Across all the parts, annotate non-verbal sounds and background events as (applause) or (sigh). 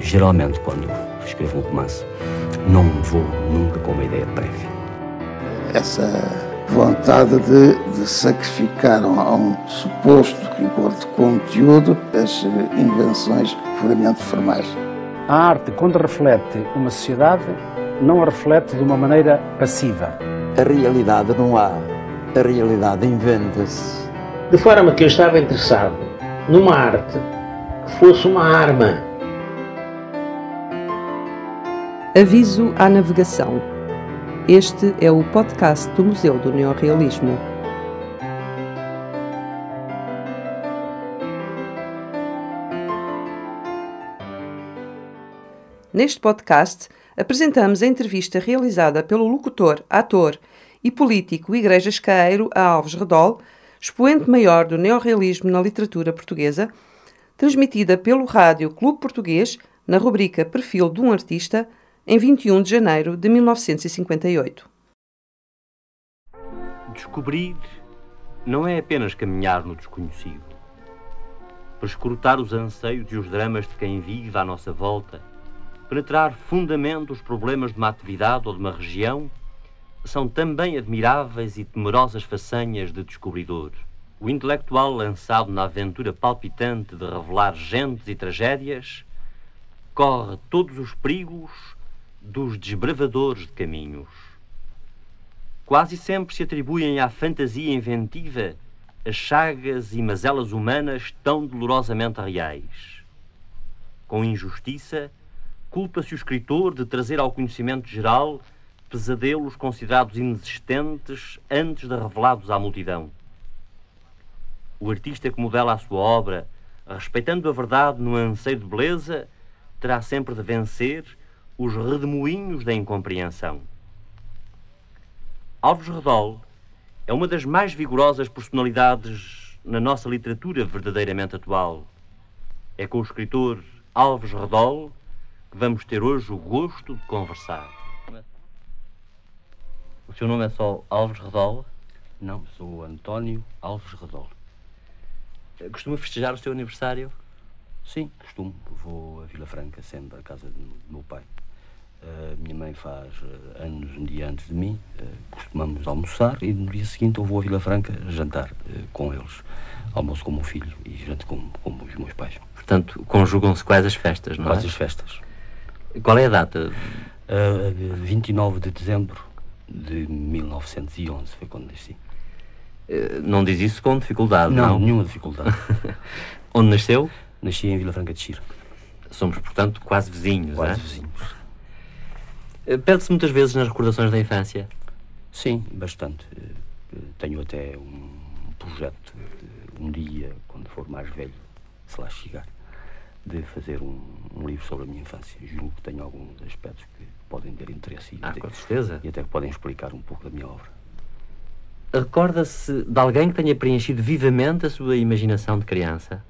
Geralmente, quando escrevo um romance, não vou nunca com uma ideia prévia. Essa vontade de, de sacrificar a um suposto rigor de conteúdo as invenções puramente formais. A arte, quando reflete uma sociedade, não a reflete de uma maneira passiva. A realidade não há, a realidade inventa-se. De forma que eu estava interessado numa arte que fosse uma arma. Aviso à navegação. Este é o podcast do Museu do Neorrealismo. Neste podcast, apresentamos a entrevista realizada pelo locutor, ator e político Igrejas Caeiro a Alves Redol, expoente maior do neorrealismo na literatura portuguesa, transmitida pelo Rádio Clube Português na rubrica Perfil de um Artista, em 21 de janeiro de 1958. Descobrir não é apenas caminhar no desconhecido. Prescrutar os anseios e os dramas de quem vive à nossa volta penetrar fundamente os problemas de uma atividade ou de uma região, são também admiráveis e temerosas façanhas de descobridor. O intelectual lançado na aventura palpitante de revelar gentes e tragédias corre todos os perigos dos desbravadores de caminhos. Quase sempre se atribuem à fantasia inventiva as chagas e mazelas humanas tão dolorosamente reais. Com injustiça, culpa-se o escritor de trazer ao conhecimento geral pesadelos considerados inexistentes antes de revelados à multidão. O artista que modela a sua obra, respeitando a verdade no anseio de beleza, terá sempre de vencer os redemoinhos da incompreensão. Alves Redol é uma das mais vigorosas personalidades na nossa literatura verdadeiramente atual. É com o escritor Alves Redol que vamos ter hoje o gosto de conversar. O seu nome é só Alves Redol? Não, sou António Alves Redol. Costuma festejar o seu aniversário? Sim, costumo. Vou a Vila Franca sempre, à casa do meu pai. A minha mãe faz eh, anos um dia antes de mim, eh, costumamos almoçar e no dia seguinte eu vou a Vila Franca jantar eh, com eles. Almoço com o meu filho e janto com, com os meus pais. Portanto, conjugam-se quais as festas, não Quais é? as festas. Qual é a data? Uh, 29 de dezembro de 1911 foi quando nasci. Não diz isso com dificuldade, não? Não, nenhuma dificuldade. (laughs) Onde nasceu? Nasci em Vila Franca de Xira, Somos, portanto, quase vizinhos, quase é? vizinhos. Uh, Perde-se muitas vezes nas recordações da infância. Sim, bastante. Uh, Tenho até um projeto de um dia, quando for mais velho, se lá chegar, de fazer um, um livro sobre a minha infância. Julgo que tenho alguns aspectos que podem ter interesse e, Ah, até, com certeza. e até que podem explicar um pouco da minha obra. Recorda-se de alguém que tenha preenchido vivamente a sua imaginação de criança?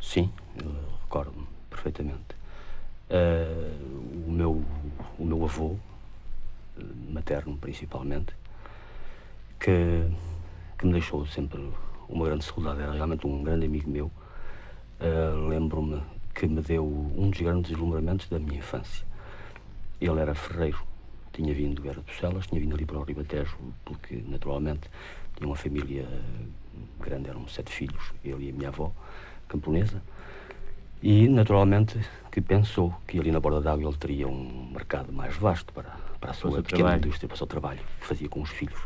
Sim, recordo-me perfeitamente. Uh, o, meu, o meu avô, eh, materno principalmente, que, que me deixou sempre uma grande saudade, era realmente um grande amigo meu. Uh, Lembro-me que me deu um dos grandes deslumbramentos da minha infância. Ele era ferreiro, tinha vindo, era de Celas, tinha vindo ali para o Ribatejo, porque naturalmente tinha uma família grande, eram sete filhos, ele e a minha avó, camponesa. E, naturalmente, que pensou que ali na borda d'água ele teria um mercado mais vasto para, para a sua pequena trabalho. indústria, para o seu trabalho, que fazia com os filhos.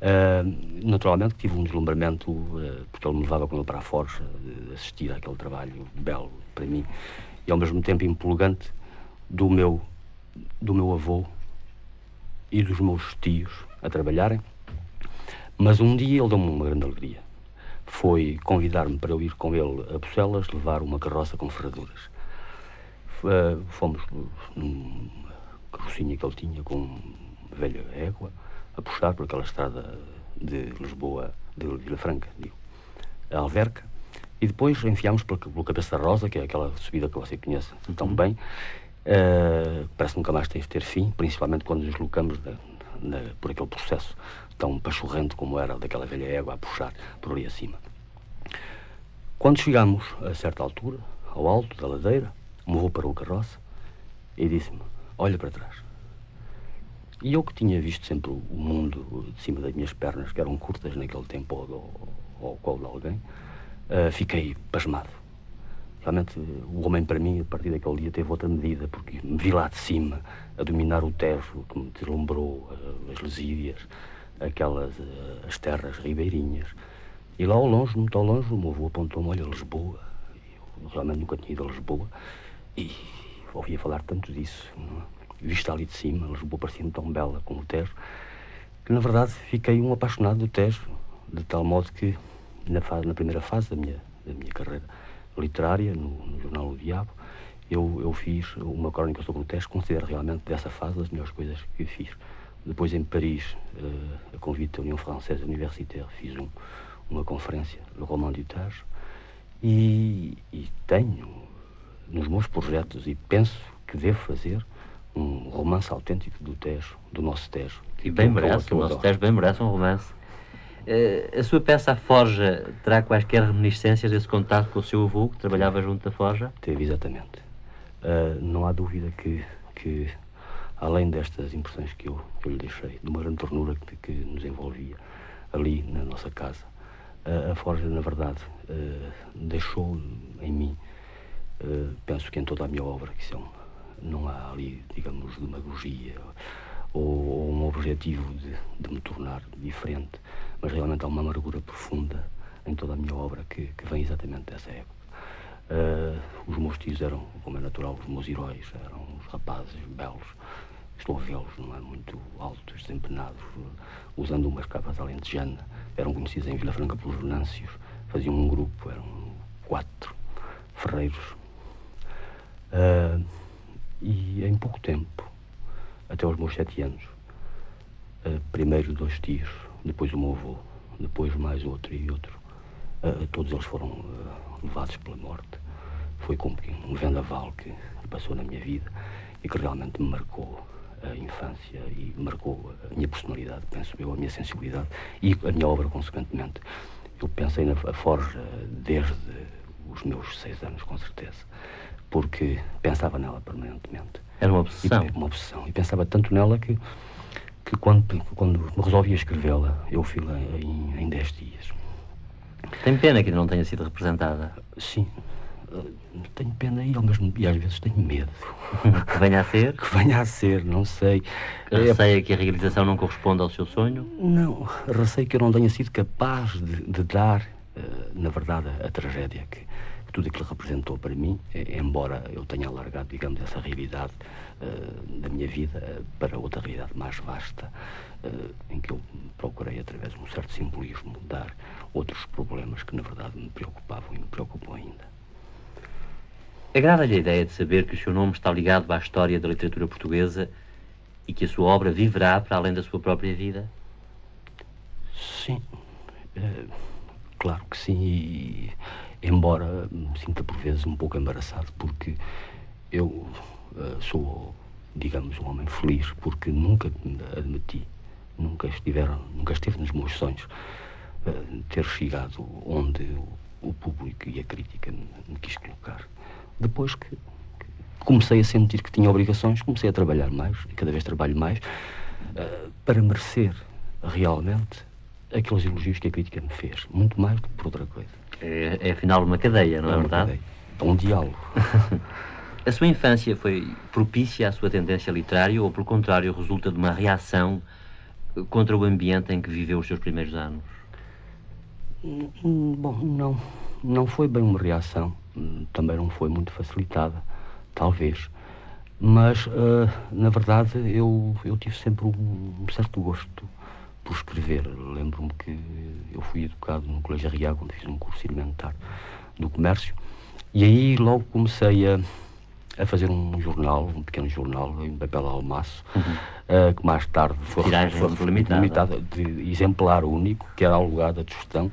Ah, naturalmente tive um deslumbramento, ah, porque ele me levava com ele para a forja, de assistir àquele trabalho belo para mim, e ao mesmo tempo empolgante do meu, do meu avô e dos meus tios a trabalharem. Mas um dia ele deu-me uma grande alegria foi convidar-me para eu ir com ele a Bucelas levar uma carroça com ferraduras. Eh, Fomos numa carrocinha que ele tinha com uma velha égua a puxar por aquela estrada de Lisboa, de Vila Franca, digo, a Alverca, e depois enfiámos pela, pelo Cabeça Rosa, que é aquela subida que você conhece tão bem, eh, parece que nunca mais tem de ter fim, principalmente quando nos deslocamos da- da- por aquele processo tão pachorrento como era daquela velha égua a puxar por ali acima. Quando chegamos a certa altura, ao alto da ladeira, O meu avô parou a carroça e disse-me: Olha para trás. E eu que tinha visto sempre o mundo de cima das minhas pernas, que eram curtas naquele tempo ao, ao colo de alguém, uh, fiquei pasmado. Realmente, o homem para mim, a partir daquele dia, teve outra medida, porque me vi lá de cima, a dominar o Tejo, que me deslumbrou, uh, as lesídias, aquelas, uh, as terras ribeirinhas. E lá ao longe, muito ao longe, o meu avô apontou-me, olha, Lisboa. Eu realmente nunca tinha ido a Lisboa. E ouvia falar tanto disso. Vista ali de cima, Lisboa parecia-me tão bela como o Tejo, que na verdade fiquei um apaixonado do Tejo, de tal modo que na, fase, na primeira fase da minha, da minha carreira literária, no, no jornal O Diabo, eu, eu fiz uma crónica sobre o Tejo, considero realmente dessa fase as melhores coisas que fiz. Depois em Paris, uh, a convite da União Francesa Universitaire, fiz um, uma conferência, Le Roman du Tejo, e, e tenho nos meus projetos e penso que devo fazer um romance autêntico do Tejo, do nosso Tejo. E bem merece, o nosso Tejo bem merece um romance. Uh, a sua peça A Forja terá quaisquer reminiscências desse contato com o seu avô, que trabalhava junto da Forja? Teve, exatamente. Uh, não há dúvida que, que, além destas impressões que eu, que eu lhe deixei, de uma grande ternura que, que nos envolvia ali na nossa casa, uh, a Forja, na verdade, deixou em mim, penso que em toda a minha obra, que isso é não há ali, digamos, demagogia ou, ou um objetivo de, de, me tornar diferente, mas realmente há uma amargura profunda em toda a minha obra que, que vem exatamente dessa época. Uh, os meus tios eram, como é natural, os meus heróis, eram os rapazes belos. Estou a vê-los, não é? Muito altos, desempenados, usando umas capas alentejana. Eram conhecidos em Vila Franca pelos Venâncios. Faziam um grupo, eram quatro ferreiros. Uh, e em pouco tempo, até aos meus sete anos, uh, primeiro dois tios, depois o meu avô, depois mais outro e outro, uh, todos eles foram levados pela morte. Foi como um vendaval que passou na minha vida e que realmente me marcou a infância e marcou a minha personalidade, penso eu, a minha sensibilidade e a minha obra, consequentemente. Eu pensei na Forja desde os meus seis anos, com certeza porque pensava nela permanentemente. Era uma obsessão? E, uma obsessão. E pensava tanto nela que, que quando, quando resolvi escrevê-la, eu fiz-la em 10 dias. Tem pena que não tenha sido representada? Sim. Tenho pena e ao mesmo e às vezes tenho medo. (laughs) Que venha a ser? Que venha a ser, não sei. Receia é... que a realização não corresponda ao seu sonho? Não, receio que eu não tenha sido capaz de, de dar, uh, na verdade, a tragédia que, tudo aquilo representou para mim, eh, embora eu tenha alargado, digamos, essa realidade uh, da minha vida uh, para outra realidade mais vasta, uh, em que eu procurei, através de um certo simbolismo, dar outros problemas que, na verdade, me preocupavam e me preocupam ainda. Agrada-lhe a ideia de saber que o seu nome está ligado à história da literatura portuguesa e que a sua obra viverá para além da sua própria vida? Sim, claro que sim. E embora me sinta por vezes um pouco embaraçado, porque eu uh, sou, digamos, um homem feliz, porque nunca admiti, nunca, estiveram, nunca esteve nos meus sonhos uh, ter chegado onde o, o, público e a crítica me, me quis colocar. Depois que, que, comecei a sentir que tinha obrigações, comecei a trabalhar mais, e cada vez trabalho mais, uh, para merecer realmente aqueles elogios que a crítica me fez, muito mais do que por outra coisa. É, é afinal uma cadeia, não é, é verdade? É um diálogo. (laughs) a sua infância foi propícia à sua tendência literária ou, pelo contrário, resulta de uma reação contra o ambiente em que viveu os seus primeiros anos? Hum, bom, não. Não foi bem uma reação. Também não foi muito facilitada, talvez. Mas, uh, na verdade, eu, eu tive sempre um certo gosto por escrever. Lembro-me que eu fui educado no Colégio Arriaga, onde fiz um curso elementar do comércio, e aí logo comecei a, a fazer um jornal, um pequeno jornal, em papel almaço, uhum. uh, que mais tarde foi, foi, foi limitada. limitada, de exemplar único, que era alugado a Tostão.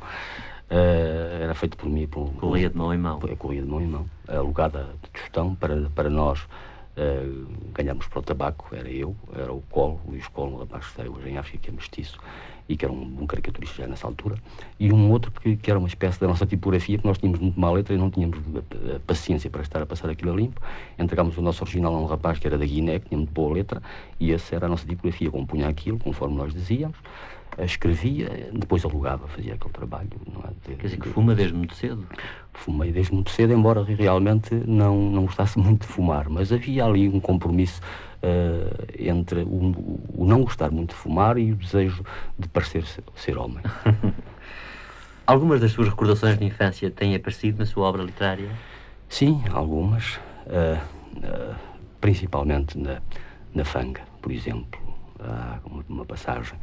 Uh, era feito por mim. Por, corria de mão em mão. Corria de mão em mão. Alugada de Tostão para, para nós Uh, ganhámos para o tabaco, era eu, era o Colo, Luís Colo, um rapaz que está hoje em África, que é mestiço, e que era um, um caricaturista já nessa altura, e um outro que, que, era uma espécie da nossa tipografia, que nós tínhamos muito má letra e não tínhamos paciência para estar a passar aquilo a limpo. Entregámos o nosso original a um rapaz que era da Guiné, que tinha muito boa letra, e essa era a nossa tipografia, compunha aquilo, conforme nós dizíamos escrevia, depois alugava, fazia aquele trabalho. Não é? Quer dizer que fuma desde muito cedo? Fumei desde muito cedo, embora realmente não, não gostasse muito de fumar, mas havia ali um compromisso uh, entre o, o, não gostar muito de fumar e o desejo de parecer ser, ser homem. (laughs) Algumas das suas recordações de infância têm aparecido na sua obra literária? Sim, algumas. Uh, uh, principalmente na, na Fanga, por exemplo. Há uma, uma passagem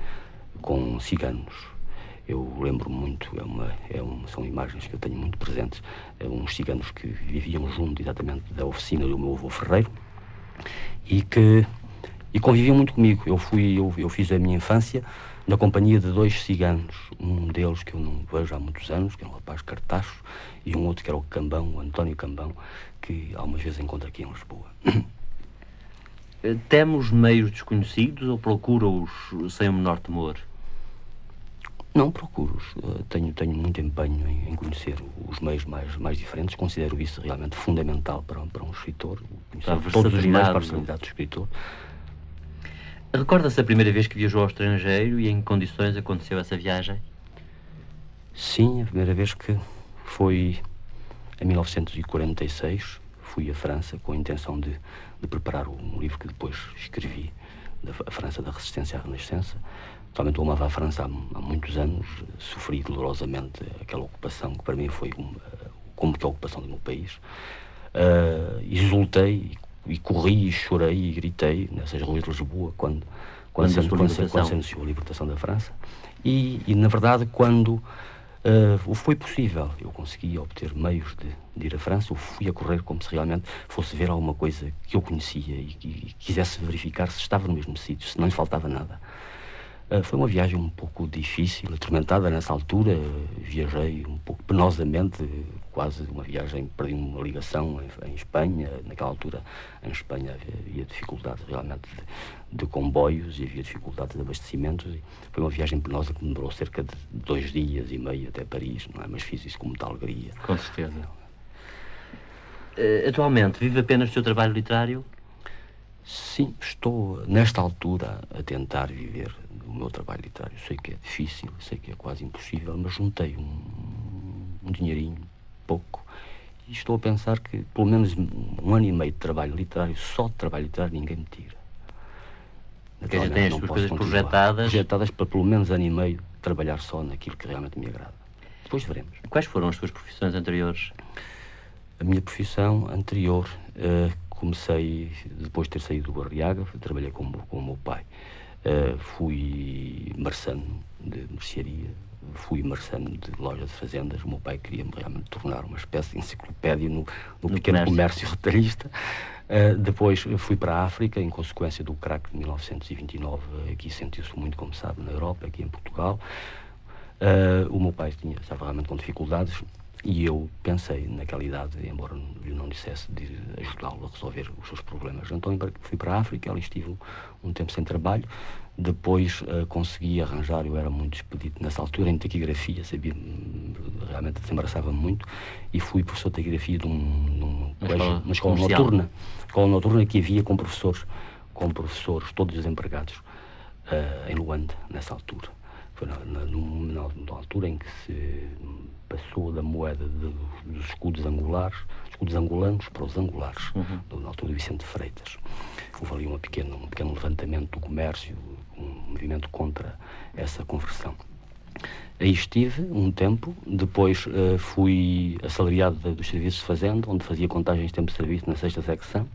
com ciganos. Eu lembro muito, é uma, é são imagens que eu tenho muito presentes, é uns ciganos que viviam junto exatamente da oficina do meu avô Ferreiro e que e conviviam muito comigo. Eu fui, eu, eu fiz a minha infância na companhia de dois ciganos, um deles que eu não vejo há muitos anos, que é um rapaz cartacho, e um outro que era o Cambão, o António Cambão, que algumas vezes encontro aqui em Lisboa. Temos meios desconhecidos ou procura-os sem o menor temor? Não, procuro. Uh, tenho, tenho muito empenho em, em, conhecer os meios mais, mais diferentes. Considero isso realmente fundamental para, para um escritor. Para todos os meios para a personalidade do escritor. Recorda-se a primeira vez que viajou ao estrangeiro e em que condições aconteceu essa viagem? Sim, a primeira vez que foi em 1946. Fui à França com a intenção de, de preparar um livro que depois escrevi, da França da Resistência à Renascença. Totalmente eu amava a França há, há, muitos anos, sofri dolorosamente aquela ocupação que para mim foi uma, como que a ocupação do meu país. Uh, exultei e, e, corri e chorei e gritei nessas ruas de Lisboa quando, quando, quando, se, quando, se, quando se anunciou a libertação da França. E, e na verdade, quando uh, foi possível, eu consegui obter meios de, de, ir à França, eu fui a correr como se realmente fosse ver alguma coisa que eu conhecia e, e quisesse verificar se estava no mesmo sítio, se não lhe faltava nada. Uh, foi uma viagem um pouco difícil, atormentada nessa altura. Viajei um pouco penosamente, quase uma viagem, perdi uma ligação em, em Espanha. Naquela altura, em Espanha, havia dificuldades realmente de, de, comboios e havia dificuldades de abastecimentos. E foi uma viagem penosa que me demorou cerca de dois dias e meio até Paris, não é? mas fiz isso com muita alegria. Com certeza. Uh, atualmente, vive apenas do seu trabalho literário? Sim, estou nesta altura a tentar viver o meu trabalho literário. Sei que é difícil, sei que é quase impossível, mas juntei um, um dinheirinho, pouco, e estou a pensar que pelo menos um ano e meio de trabalho literário, só de trabalho literário, ninguém me tira. Quer dizer, tem as suas coisas continuar. projetadas? Projetadas para pelo menos ano e meio trabalhar só naquilo que realmente me agrada. Depois veremos. Quais foram as suas profissões anteriores? A minha profissão anterior, uh, comecei, depois de ter saído do Arriaga, trabalhei com, com o meu pai. Uh, fui marçano de mercearia, fui marçano de loja de fazendas. O meu pai queria-me realmente tornar uma espécie de enciclopédia no, no, no pequeno comércio, comércio retalhista. Uh, depois fui para a África, em consequência do crack de 1929. Aqui sentiu-se muito, como sabe, na Europa, aqui em Portugal. Uh, o meu pai tinha, estava realmente com dificuldades e eu pensei, naquela idade, embora eu não dissesse, de ajudá-lo a resolver os seus problemas. Então fui para a África, ali estive um tempo sem trabalho. Depois uh, consegui arranjar, eu era muito expedito nessa altura em taquigrafia, sabia, realmente desembaraçava-me muito. E fui professor de taquigrafia de um, num colégio, uma escola noturna. Escola noturna que havia com professores, com professores todos desempregados, uh, em Luanda, nessa altura. Na, na, na, na altura em que se passou da moeda de, dos escudos angulares, escudos angolanos para os angulares, uhum. na altura de Vicente Freitas. Houve ali uma pequena, um pequeno levantamento do comércio, um movimento contra essa conversão. Aí estive um tempo, depois uh, fui assalariado de, dos serviços de fazenda, onde fazia contagens de tempo de serviço na sexta secção.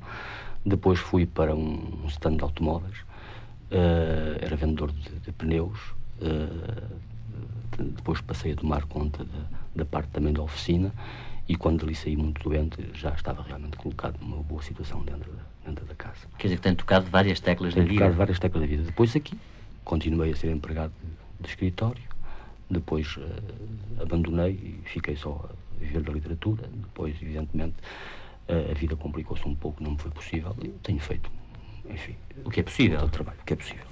Depois fui para um, um stand de automóveis, uh, era vendedor de, de pneus. Uh, depois passei a tomar conta da, da parte também da oficina e quando ali saí muito doente já estava realmente colocado numa boa situação dentro da, dentro da casa. Quer dizer que tem tocado várias teclas tem da vida? tocado várias teclas da vida. Depois aqui continuei a ser empregado de, de escritório, depois uh, abandonei e fiquei só a viver da literatura, depois evidentemente a, a vida complicou-se um pouco, não me foi possível. Eu tenho feito, enfim, o que é possível. O trabalho, o que é possível.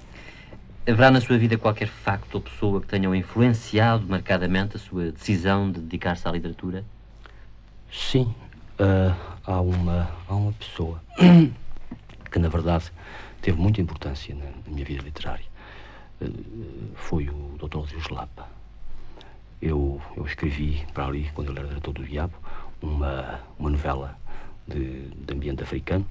Haverá na sua vida qualquer facto ou pessoa que tenham influenciado marcadamente a sua decisão de dedicar-se à literatura? Sim, uh, há, uma, há uma pessoa (coughs) que, na verdade, teve muita importância na, na minha vida literária. Uh, foi o Dr. Rodrigo Lapa. Eu, eu escrevi para ali, quando ele era diretor do Diabo, uma, uma novela de, de ambiente africano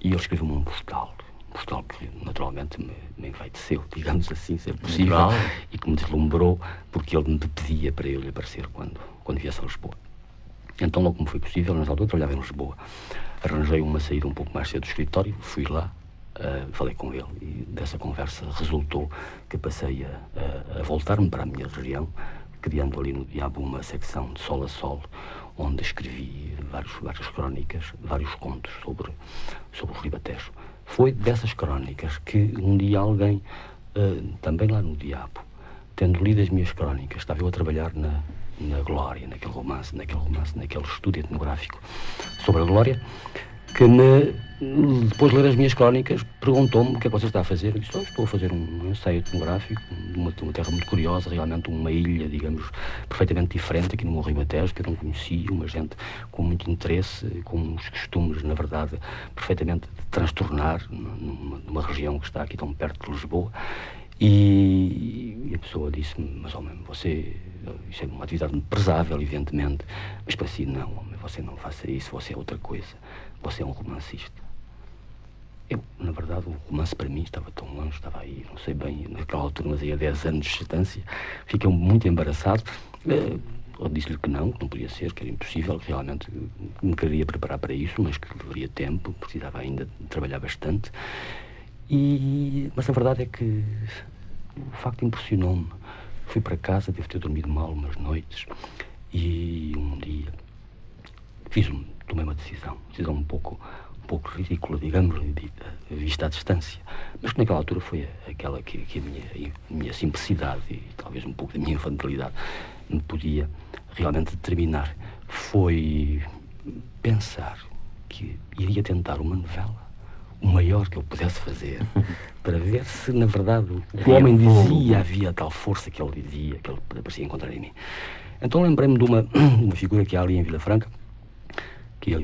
e ele escreveu-me um postal postal que naturalmente me, me envaideceu, (laughs) digamos assim, se é possível, Natural. e que me deslumbrou porque ele me pedia para eu lhe aparecer quando, quando viesse a Lisboa. Então, logo como foi possível, nessa altura eu trabalhava em Lisboa. Arranjei uma saída um pouco mais cedo do escritório, fui lá, uh, falei com ele e dessa conversa resultou que passei a, a, a voltar-me para a minha região, criando ali no Diabo uma secção de sol a sol, onde escrevi vários, várias crónicas, vários contos sobre, sobre o Ribatejo. Foi dessas crónicas que um dia alguém, uh, também lá no Diabo, tendo lido as minhas crónicas, estava eu a trabalhar na, na Glória, naquele romance, naquele romance, naquele estudo etnográfico sobre a Glória, que depois de ler as minhas crónicas, perguntou-me o que é que você está a fazer. Eu disse, oh, estou a fazer um ensaio etnográfico de uma, uma, terra muito curiosa, realmente uma ilha, digamos, perfeitamente diferente aqui no Morro Ribatejo, que eu não conhecia, uma gente com muito interesse, com uns costumes, na verdade, perfeitamente de transtornar numa, numa região que está aqui tão perto de Lisboa. E, e a pessoa disse-me, mas homem, você, isso é uma atividade prezável, evidentemente, mas para si não, você não faça isso, você é outra coisa, você é um romancista. Eu, na verdade, o romance para mim estava tão longe, estava aí, não sei bem, naquela altura, mas aí a 10 anos de distância, fiquei muito embaraçado. Eh, eu disse-lhe que não, que não podia ser, que era impossível, que realmente me queria preparar para isso, mas que levaria tempo, precisava ainda trabalhar bastante. E, mas a verdade é que o facto impressionou-me. Fui para casa, devo ter dormido mal umas noites e um dia fiz tomei uma decisão, decisão um pouco, um pouco ridícula, digamos, vista à distância, mas que naquela altura foi aquela que, que a, minha, a minha simplicidade e talvez um pouco da minha infantilidade me podia realmente determinar. Foi pensar que iria tentar uma novela o maior que eu pudesse fazer (laughs) para ver se, na verdade, o homem dizia havia tal força que ele dizia, que ele parecia encontrar em mim. Então lembrei-me de uma, (clears throat) uma figura que há ali em Vila Franca, que, eh,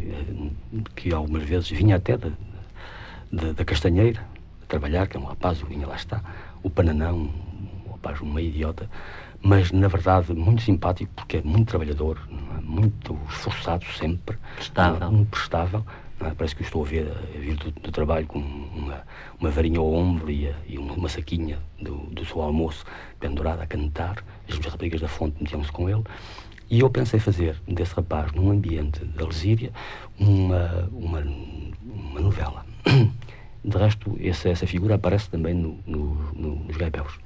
que algumas vezes vinha até da, da, da Castanheira a trabalhar, que é um rapaz, o vinha lá está, o Pananão, um rapaz meio idiota, mas na verdade muito simpático porque é muito trabalhador, é? muito esforçado sempre, prestável. muito prestável? Parece que o estou a ver a vir do, do trabalho com uma, uma varinha ao ombro e, a, e uma, saquinha do, do seu almoço pendurada a cantar. As raparigas da fonte metiam-se com ele. E eu pensei fazer desse rapaz, num ambiente da Lesíria, uma, uma, uma novela. (coughs) De resto, essa, essa figura aparece também no, no, no, nos Gaibéus,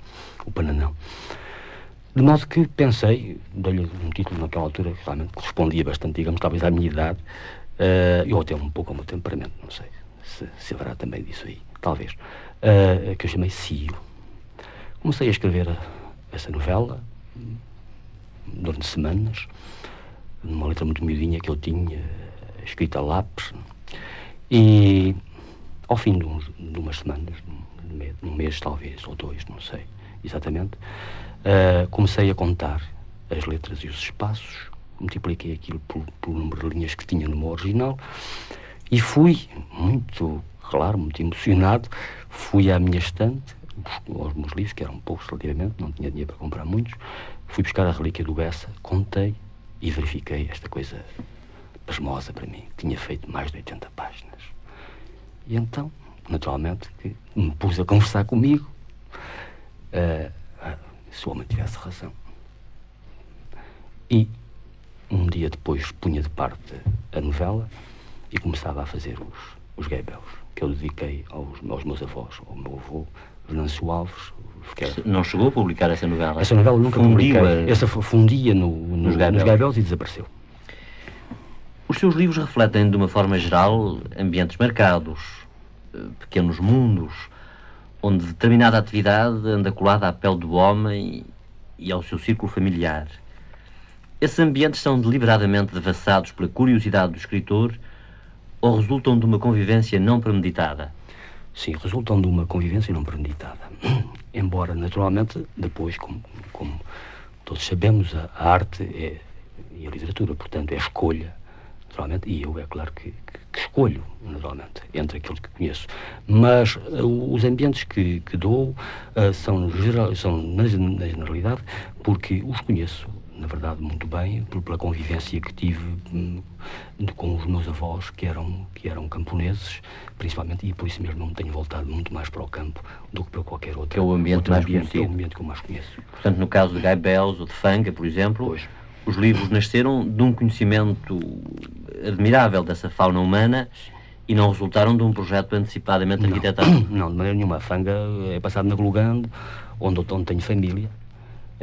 o Pananão. De modo que pensei, dei-lhe um título naquela altura que realmente correspondia bastante, digamos, talvez à minha idade, Uh, eu até um pouco ao meu temperamento, não sei se, se haverá também disso aí, talvez, uh, que eu chamei Cio. Comecei a escrever essa novela durante semanas, numa letra muito miudinha que eu tinha, escrita a lápis, e ao fim de, uns, de umas semanas, de um, mês, um mês talvez, ou dois, não sei exatamente, uh, comecei a contar as letras e os espaços multipliquei aquilo pelo, número de linhas que tinha no meu original e fui muito, claro, muito emocionado, fui à minha estante, aos meus livros, que eram poucos relativamente, não tinha dinheiro para comprar muitos, fui buscar a relíquia do Bessa, contei e verifiquei esta coisa pasmosa para mim, que tinha feito mais de 80 páginas. E então, naturalmente, que me pus a conversar comigo, uh, se o homem tivesse razão. E um dia depois punha de parte a novela e começava a fazer os, os gaybels, que eu dediquei aos, aos meus avós, ao meu avô, Venâncio Alves. Não chegou a publicar essa novela? Essa novela nunca Fundiu publiquei. A... Essa fundia no, no, nos, gaybels. e desapareceu. Os seus livros refletem, de uma forma geral, ambientes marcados, eh, pequenos mundos, onde determinada atividade anda colada à pele do homem e ao seu círculo familiar. Esses ambientes são deliberadamente devassados pela curiosidade do escritor ou resultam de uma convivência não premeditada? Sim, resultam de uma convivência não premeditada. (clears throat) Embora, naturalmente, depois, como, como todos sabemos, a, arte é, e a literatura, portanto, é escolha, naturalmente, e eu, é claro que, que, que escolho, naturalmente, entre aqueles que conheço. Mas uh, os ambientes que, que dou uh, são, geral, são na, na generalidade, porque os conheço na verdade, muito bem, pela convivência que tive hum, com os meus avós, que eram, que eram camponeses, principalmente, e por isso mesmo me tenho voltado muito mais para o campo do que para qualquer outro. Que é o ambiente mais ambiente, conhecido. É o ambiente que eu mais conheço. Portanto, no caso de Guy Bells ou de Fanga, por exemplo, pois. os livros nasceram de um conhecimento admirável dessa fauna humana e não resultaram de um projeto antecipadamente arquitetado? Não, de maneira nenhuma. A Fanga é passado na Glugando, onde, onde tenho família,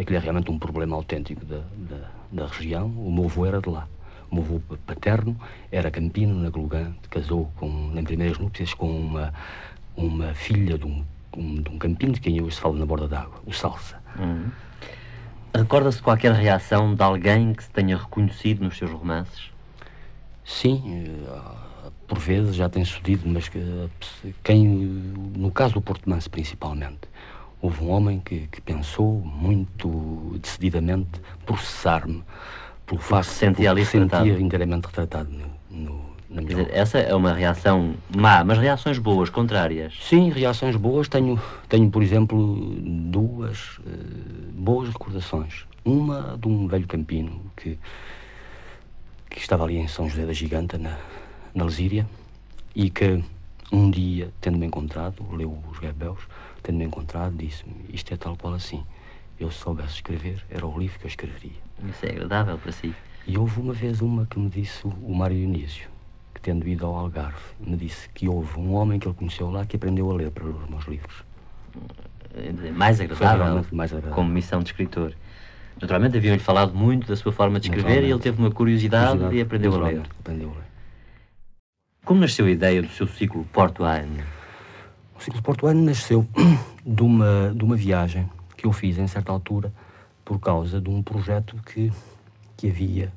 Aquilo é realmente um problema autêntico da, da, da região. O meu avô era de lá. O meu avô paterno era campino na Glugã, casou com, em primeiras núpcias com uma, uma filha de um, um, de um campino de quem hoje se fala na borda d'água, o Salsa. Uhum. Recorda-se de qualquer reação de alguém que se tenha reconhecido nos seus romances? Sim, eh, por vezes já tem sucedido, mas que, quem, no caso do Porto Manso principalmente, houve um homem que, que pensou muito decididamente processar-me pelo facto de sentia ali sentia inteiramente retratado no, no, na minha dizer, Essa é uma reação má, mas reações boas, contrárias. Sim, reações boas. Tenho, tenho por exemplo, duas uh, boas recordações. Uma de um velho campino que, que estava ali em São José da Giganta, na, na Lesíria, e que um dia, tendo-me encontrado, leu os Gabeus, tendo-me encontrado, disse-me: Isto é tal qual assim. Eu, se soubesse escrever, era o livro que eu escreveria. Isso é agradável para si. E houve uma vez uma que me disse o Mário Dionísio, que tendo ido ao Algarve, me disse que houve um homem que ele conheceu lá que aprendeu a ler para os meus livros. Mais agradável, mais agradável. como missão de escritor. Naturalmente haviam-lhe falado muito da sua forma de escrever e ele teve uma curiosidade, curiosidade e aprendeu a ler. Aprendeu a ler. Como nasceu a ideia do seu ciclo portuário? O ciclo portuário nasceu (clears throat) de uma, de uma viagem que eu fiz em certa altura por causa de um projeto que, que havia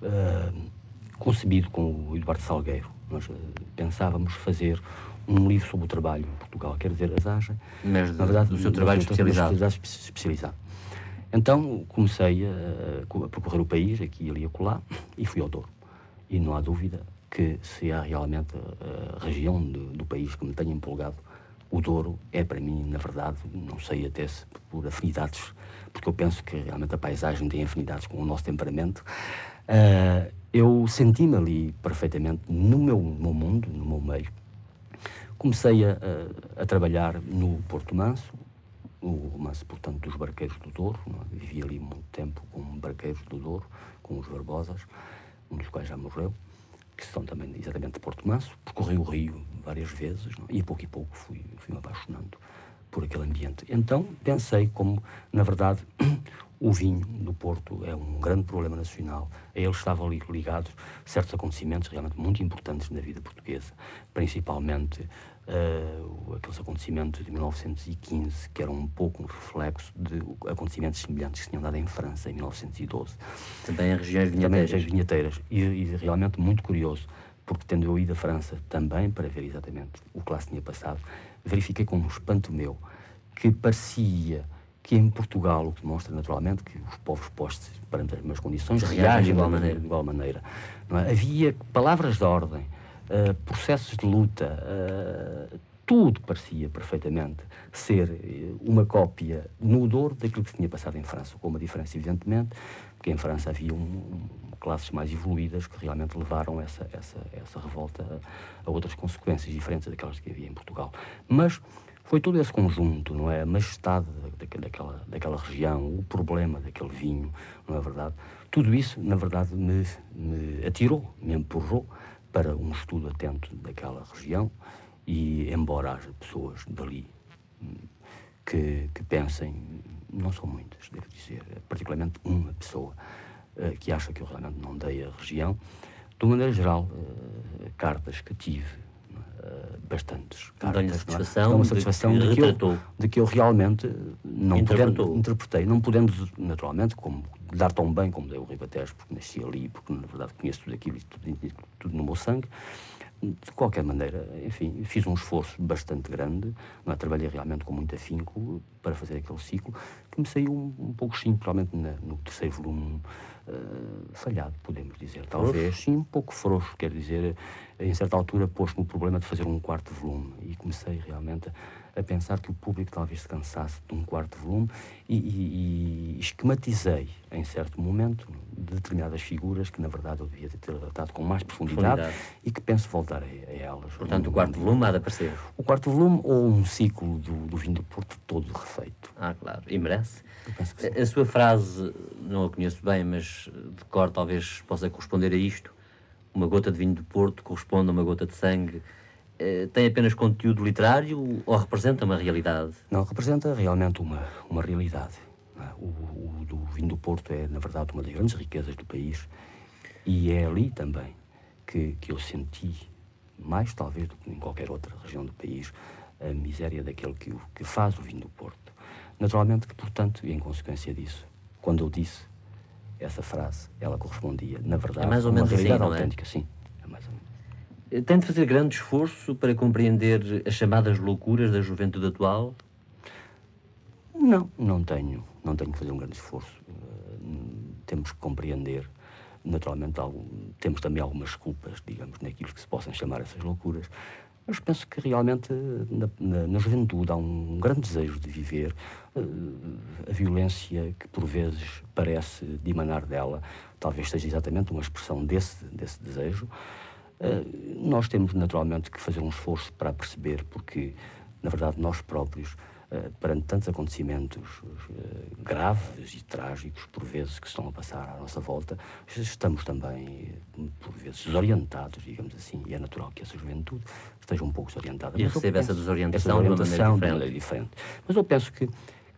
uh, concebido com o Eduardo Salgueiro. Nós uh, pensávamos fazer um livro sobre o trabalho em Portugal, quer dizer, as AGE. Mas, na verdade, do seu trabalho especializado. especializado. Então comecei a, a percorrer o país, aqui, ali e acolá, e fui ao Douro. E não há dúvida que se há realmente a região do, do país que me tenha empolgado, o Douro é para mim, na verdade, não sei até se por afinidades, porque eu penso que realmente a paisagem tem afinidades com o nosso temperamento. Uh, eu senti-me ali perfeitamente no meu, no mundo, no meu meio. Comecei a, a, trabalhar no Porto Manso, o Manso, portanto, dos barqueiros do Douro. É? Vivi ali muito tempo com barqueiros do Douro, com os Barbosas, um dos quais já morreu que são também exatamente de Porto Manso, percorri o Rio várias vezes não? É? e a pouco e pouco fui, fui me apaixonando por aquele ambiente. Então pensei como, na verdade, (clears throat) o vinho do Porto é um grande problema nacional. A ele estavam ligados certos acontecimentos realmente muito importantes na vida portuguesa, principalmente uh, aqueles acontecimentos de 1915, que eram um pouco um reflexo de acontecimentos semelhantes que tinham dado em França em 1912. Também em regiões vinheteiras. Também vinheteiras. E, e realmente muito curioso, porque tendo eu ido à França também para ver exatamente o que lá se tinha passado, verifiquei com um espanto meu que parecia que em Portugal, o que demonstra naturalmente que os povos postos perante as mesmas condições reagem de igual maneira. De igual maneira é? Havia palavras de ordem, uh, processos de luta, uh, tudo parecia perfeitamente ser eh, uma cópia no Douro daquilo que se tinha passado em França, com uma diferença, evidentemente, porque em França havia um, um, classes mais evoluídas que realmente levaram essa, essa, essa revolta a, a outras consequências diferentes daquelas que havia em Portugal. Mas foi todo esse conjunto, não é? A majestade daquela, daquela região, o problema daquele vinho, não é verdade? Tudo isso, na verdade, me, me atirou, me empurrou para um estudo atento daquela região e, embora haja pessoas dali hum, que, que pensem, não são muitas, devo dizer, particularmente uma pessoa uh, que acha que eu realmente não dei a região, de maneira geral, uh, cartas que tive, uh, bastantes cartas. É? satisfação, uma satisfação de, que, de, que eu, de que eu realmente não podendo, interpretei, não podendo, naturalmente, como dar tão bem como deu o Ribatejo, porque nasci ali, porque na verdade conheço tudo aquilo e tudo, tudo no meu sangue. De qualquer maneira, enfim, fiz um esforço bastante grande, não é? trabalhei realmente com muito afinco para fazer aquele ciclo, que me saiu um, um pouco sim, provavelmente na, no terceiro volume, uh, falhado, podemos dizer. Talvez, sim, um pouco frouxo, quer dizer, em certa altura pôs-me o problema de fazer um quarto volume e comecei realmente a, a pensar que o público talvez se cansasse de um quarto volume e, e, e esquematizei, em certo momento, determinadas figuras que, na verdade, eu devia ter tratado com mais profundidade, profundidade. e que penso voltar a, a elas. Portanto, o quarto volume há de aparecer? O quarto volume ou um ciclo do, do vinho do Porto todo refeito. Ah, claro. E merece? A, a sua frase, não a conheço bem, mas de cor talvez possa corresponder a isto. Uma gota de vinho do Porto corresponde a uma gota de sangue. Eh, tem apenas conteúdo literário ou representa uma realidade? Não, representa realmente uma, uma realidade. É? O, o do vinho do Porto é, na verdade, uma das grandes riquezas do país e é ali também que, que eu senti, mais talvez do que em qualquer outra região do país, a miséria daquele que, que faz o vinho do Porto. Naturalmente que, portanto, e em consequência disso, quando eu disse essa frase, ela correspondia, na verdade, é mais ou a uma menos assim, realidade assim, autêntica, sim. É mais ou menos. Eh, tem de fazer grande esforço para compreender as chamadas loucuras da juventude atual? Não, não tenho. Não tenho que fazer um grande esforço. Uh, temos que compreender. Naturalmente, algum, temos também algumas culpas, digamos, naquilo que se possam chamar essas loucuras. Mas penso que realmente na, na, na juventude há um grande desejo de viver. Uh, a violência que por vezes parece de emanar dela, talvez seja exatamente uma expressão desse, desse desejo. Uh, nós temos naturalmente que fazer um esforço para perceber, porque na verdade nós próprios Uh, perante tantos acontecimentos uh, graves e trágicos, por vezes, que estão a passar à nossa volta, estamos também, por vezes, desorientados, digamos assim, e é natural que essa juventude esteja um pouco desorientada. E recebe essa desorientação, essa desorientação de, uma maneira diferente. Mas eu penso que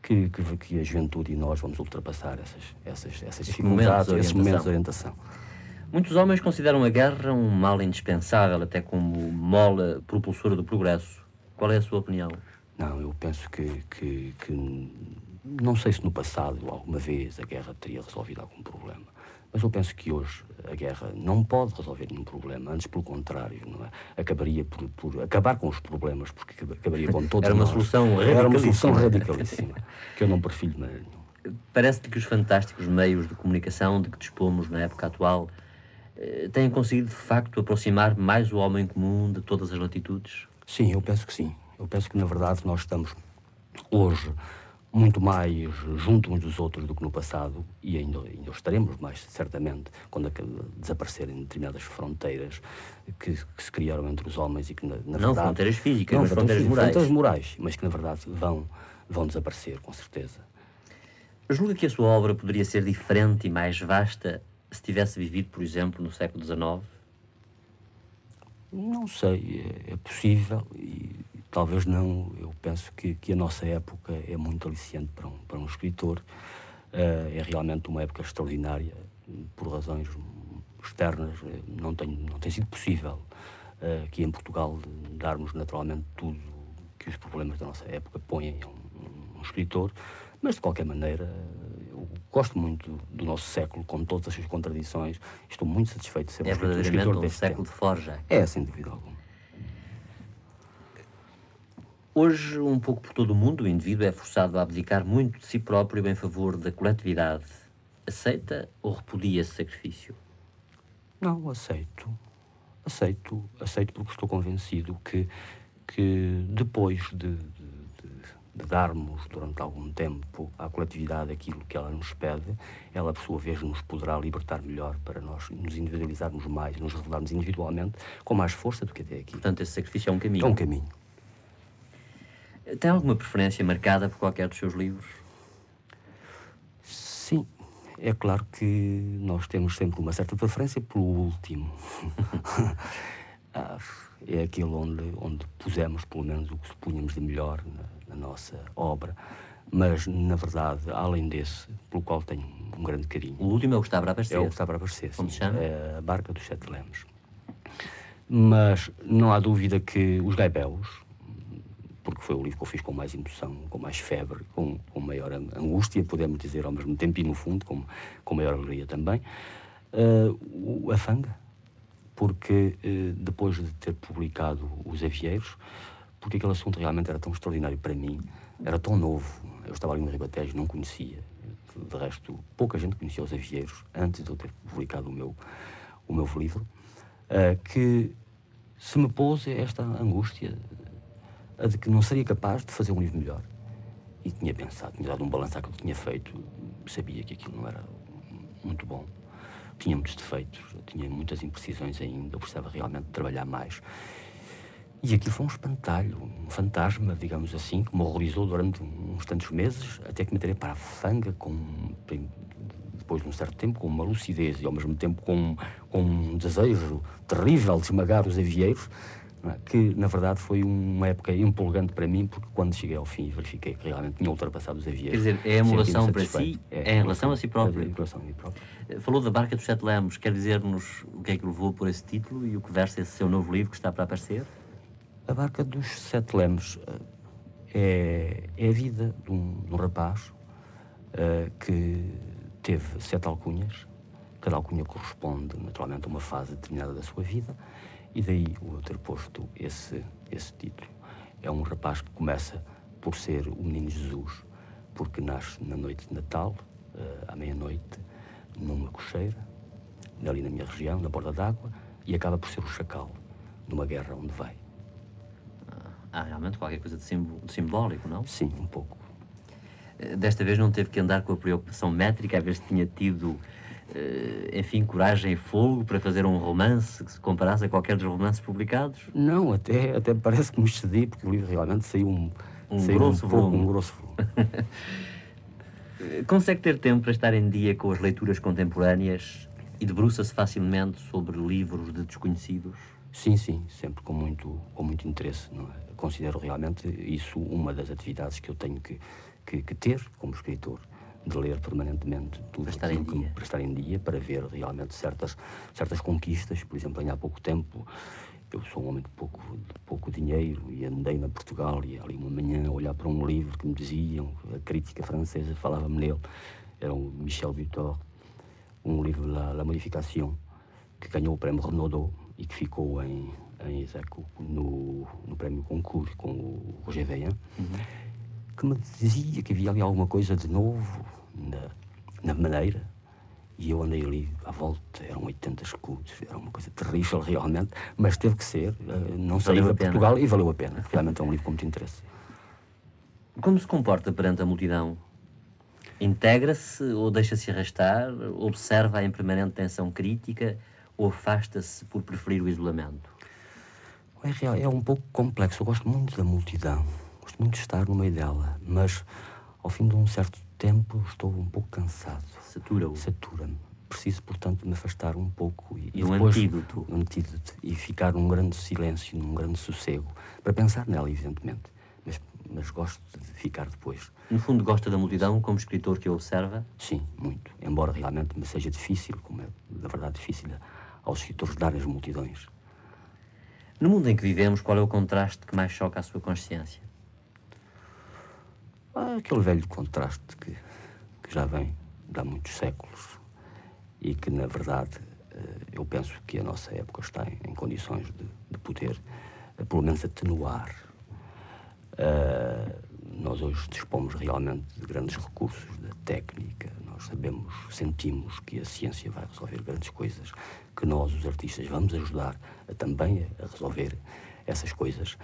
que, que, que, a juventude e nós vamos ultrapassar essas, essas, essas dificuldades, esses momentos de orientação. Muitos homens consideram a guerra um mal indispensável, até como mola propulsora do progresso. Qual é a sua opinião? Não, eu penso que, que, que não sei se no passado alguma vez a guerra teria resolvido algum problema. Mas eu penso que hoje a guerra não pode resolver nenhum problema, antes pelo contrário, é? acabaria por, por acabar com os problemas, porque acabaria com todos (laughs) Era uma nós. solução Era uma solução radicalíssima, que eu não perfilho de maneira nenhuma. Parece-lhe que os fantásticos meios de comunicação de que dispomos na época atual têm conseguido, de facto, aproximar mais o homem comum de todas as latitudes? Sim, eu penso que sim. Eu penso que, na verdade, nós estamos hoje muito mais juntos uns dos outros do que no passado e ainda, ainda estaremos mais, certamente, quando desaparecerem determinadas fronteiras que, que, se criaram entre os homens e que, na, na não verdade... fronteiras físicas, não, mas fronteiras, fronteiras morais. Fronteiras morais, mas que, na verdade, vão, vão desaparecer, com certeza. Julga que a sua obra poderia ser diferente e mais vasta se tivesse vivido, por exemplo, no século XIX? Não sei, é, é possível e talvez não. Eu penso que, que a nossa época é muito aliciante para um, para um escritor. Uh, é realmente uma época extraordinária, por razões externas. Eh, não tem, não tem sido possível uh, aqui em Portugal darmos naturalmente tudo que os problemas da nossa época põem a um, um escritor, mas de qualquer maneira gosto muito do nosso século, com todas as suas contradições. Estou muito satisfeito de ser é um escritor deste século tempo. de forja. É, sem dúvida alguma. Hoje, um pouco por todo o mundo, o indivíduo é forçado a abdicar muito de si próprio em favor da coletividade. Aceita ou repudia esse sacrifício? Não, aceito. Aceito, aceito porque estou convencido que, que depois de, de darmos durante algum tempo à coletividade aquilo que ela nos pede, ela por sua vez nos poderá libertar melhor para nós nos individualizarmos mais, nos revelarmos individualmente com mais força do que até aqui. Portanto, esse sacrifício é um caminho. É um caminho. Tem alguma preferência marcada por qualquer dos seus livros? Sim. É claro que nós temos sempre uma certa preferência pelo último. (laughs) ah, é aquele onde, onde pusemos pelo menos o que supunhamos de melhor na, nossa obra. Mas, na verdade, além desse, pelo qual tenho um grande carinho. O último é o para aparecer. É o para aparecer. Como se chama? É a Barca dos Sete Lemos. Mas não há dúvida que os gaibelos, por porque foi o livro que eu fiz com mais emoção, com mais febre, com, com maior angústia, podemos dizer ao mesmo tempo, e no fundo, com, com maior alegria também. Uh, a Fanga, porque uh, depois de ter publicado Os Avieiros, porque aquele assunto realmente era tão extraordinário para mim, era tão novo. Eu estava ali no Ribatejo, não conhecia. De resto, pouca gente conhecia Os Avieiros antes de eu ter publicado o meu, o meu livro, uh, que se me pôs esta angústia a de que não seria capaz de fazer um livro melhor. E tinha pensado, tinha dado um balanço que tinha feito, sabia que aquilo não era muito bom. Tinha muitos defeitos, tinha muitas imprecisões ainda, eu precisava realmente trabalhar mais. E aquilo foi um espantalho, um fantasma, digamos assim, que me horrorizou durante uns tantos meses, até que me tirei para a fanga com, depois de um certo tempo, com uma lucidez e ao mesmo tempo com, com um desejo terrível de esmagar os avieiros, é? que na verdade foi uma época empolgante para mim, porque quando cheguei ao fim verifiquei que realmente tinha ultrapassado os avieiros. Quer dizer, é emulação para si, é, é em relação a si próprio. É em relação a mim próprio. Eh, falou da Barca dos Sete Lemos, quer dizer-nos o que é que levou por esse título e o que versa esse seu novo livro que está para aparecer? A Barca dos Sete Lemos eh, é, é a vida de um, de um rapaz uh, que teve sete alcunhas, cada alcunha corresponde naturalmente a uma fase determinada da sua vida, e daí o ter posto esse, esse título. É um rapaz que começa por ser o menino Jesus, porque nasce na noite de Natal, uh, à meia-noite, numa cocheira, ali na minha região, na borda d'água, e acaba por ser o chacal, numa guerra onde vai. Há realmente qualquer coisa de, de simbólico, não? Sim, um pouco. Eh, desta vez não teve que andar com a preocupação métrica, a ver se tinha tido, eh, enfim, coragem e fogo para fazer um romance que se comparasse a qualquer dos romances publicados? Não, até, até parece que me excedi, porque o livro realmente saiu um, um saiu grosso um pouco, volume. um grosso volume. (laughs) Consegue ter tempo para estar em dia com as leituras contemporâneas e debruça-se facilmente sobre livros de desconhecidos? Sim, sim, sempre com muito, com muito interesse. Não é? Considero realmente isso uma das atividades que eu tenho que, que, que ter como escritor de ler permanentemente tudo para estar em que, dia. para estar em dia para ver realmente certas certas conquistas. Por exemplo há pouco tempo eu sou um homem de pouco de pouco dinheiro e andei na Portugal e ali uma manhã a olhar para um livro que me diziam a crítica francesa falava-me nele. Era um Michel Butor um livro La, La Modification que ganhou o prémio Renaudot e que ficou em, em execo no, no prémio Concours com o Roger Veillant uhum que me dizia que havia ali alguma coisa de novo na, na maneira. E eu andei ali à volta, eram 80 escudos, era uma coisa terrível realmente, mas teve que ser. Eh, não saiu de Portugal e valeu a pena. Realmente é um livro com muito interesse. Como se comporta perante a multidão? Integra-se ou deixa-se arrastar? Observa a em permanente tensão crítica ou afasta-se por preferir o isolamento? É, é um pouco complexo. Eu gosto muito da multidão gosto muito de estar no meio dela, mas ao fim de um certo tempo estou um pouco cansado. Satura-o. Satura-me. Preciso, portanto, me afastar um pouco e, e um depois, antídoto. Um antídoto. E ficar num grande silêncio, num grande sossego, para pensar nela, evidentemente. Mas, mas gosto de ficar depois. No fundo, gosta da multidão como escritor que a observa? Sim, muito. Embora realmente me seja difícil, como é, na verdade, difícil aos escritores dar as multidões. No mundo em que vivemos, qual é o contraste que mais choca a sua consciência? Ah, aquele velho contraste que, que já vem de há muitos séculos e que, na verdade, eh, eu penso que a nossa época está em, em condições de, de poder, eh, pelo menos, atenuar. Uh, nós hoje dispomos realmente de grandes recursos da técnica, nós sabemos, sentimos que a ciência vai resolver grandes coisas, que nós, os artistas, vamos ajudar também a resolver essas coisas.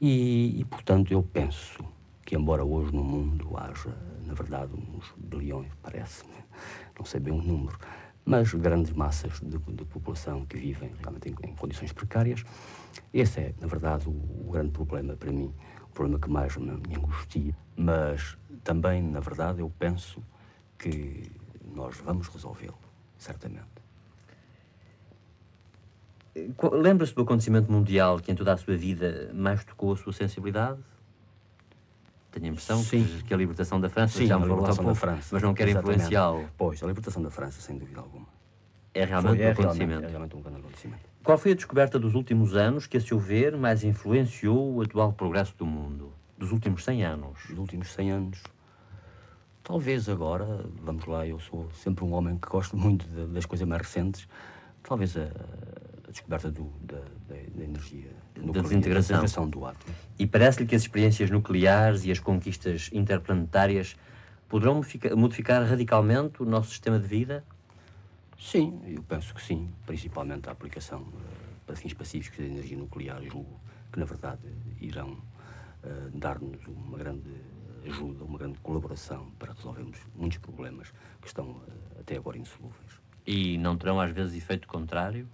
E, e portanto, eu penso que embora hoje no mundo haja, na verdade, uns bilhões, parece-me, não sei bem o número, mas grandes massas de, de população que vivem realmente em, em, condições precárias, esse é, na verdade, o, o, grande problema para mim, o problema que mais me, me angustia. Mas também, na verdade, eu penso que nós vamos resolvê-lo, certamente. Lembra-se do acontecimento mundial que em toda a sua vida mais tocou a sua sensibilidade? Tenho a impressão Sim. que a libertação da França Sim, já me falou da pouco, França. mas não quer influenciá-lo. Pois, a libertação da França, sem dúvida alguma. É realmente foi, um é acontecimento. Realmente, é realmente um grande acontecimento. Qual foi a descoberta dos últimos anos que, a seu ver, mais influenciou o atual progresso do mundo? dos últimos 100 anos? Dos últimos 100 anos. Talvez agora, vamos lá, eu sou sempre um homem que gosto muito de, das coisas mais recentes, talvez a, a descoberta do, da, da, energia nuclear, da desintegração. desintegração do átomo. E parece-lhe que as experiências nucleares e as conquistas interplanetárias poderão modificar, modificar radicalmente o nosso sistema de vida? Sim, eu penso que sim, principalmente a aplicação uh, para fins pacíficos da energia nuclear, julgo que na verdade irão uh, dar-nos uma grande ajuda, uma grande colaboração para resolvermos muitos problemas que estão uh, até agora insolúveis. E não terão às vezes efeito contrário?